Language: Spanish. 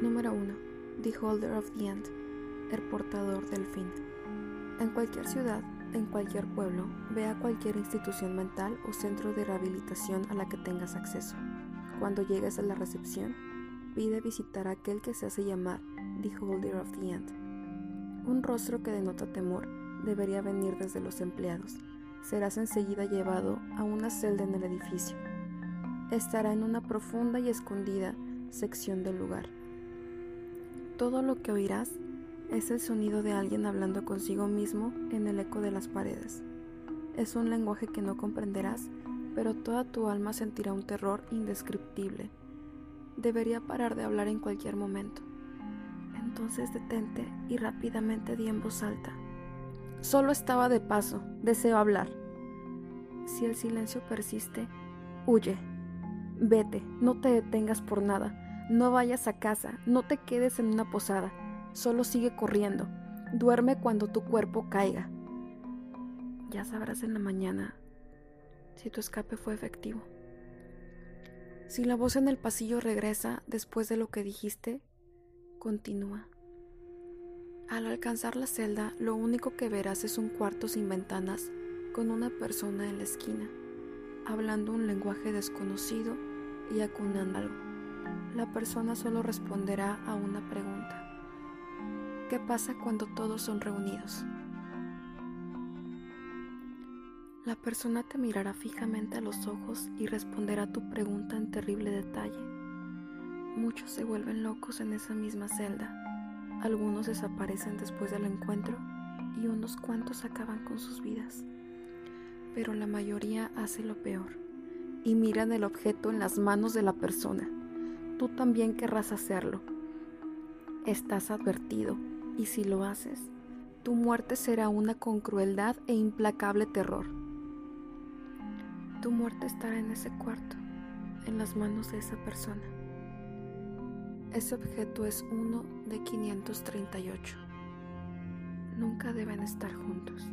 The Holder of the End, el portador del fin. En cualquier ciudad, en cualquier pueblo, ve a cualquier institución mental o centro de rehabilitación a la que tengas acceso. Cuando llegues a la recepción, pide visitar a aquel que se hace llamar The Holder of the End. Un rostro que denota temor debería venir desde los empleados. Serás enseguida llevado a una celda en el edificio. Estará en una profunda y escondida sección del lugar. Todo lo que oirás es el sonido de alguien hablando consigo mismo en el eco de las paredes. Es un lenguaje que no comprenderás, pero toda tu alma sentirá un terror indescriptible debería parar de hablar en cualquier momento. Entonces detente y rápidamente di en voz alta. Solo estaba de paso, deseo hablar. Si el silencio persiste, huye. Vete, no te detengas por nada, no vayas a casa, no te quedes en una posada, solo sigue corriendo. Duerme cuando tu cuerpo caiga. Ya sabrás en la mañana si tu escape fue efectivo. Si la voz en el pasillo regresa después de lo que dijiste, continúa. Al alcanzar la celda, lo único que verás es un cuarto sin ventanas con una persona en la esquina, hablando un lenguaje desconocido y acunándolo. La persona solo responderá a una pregunta. ¿Qué pasa cuando todos son reunidos? La persona te mirará fijamente a los ojos y responderá tu pregunta en terrible detalle. Muchos se vuelven locos en esa misma celda. Algunos desaparecen después del encuentro y unos cuantos acaban con sus vidas. Pero la mayoría hace lo peor y miran el objeto en las manos de la persona. Tú también querrás hacerlo. Estás advertido y si lo haces, tu muerte será una con crueldad e implacable terror. Tu muerte estará en ese cuarto, en las manos de esa persona. Ese objeto es uno de 538. Nunca deben estar juntos.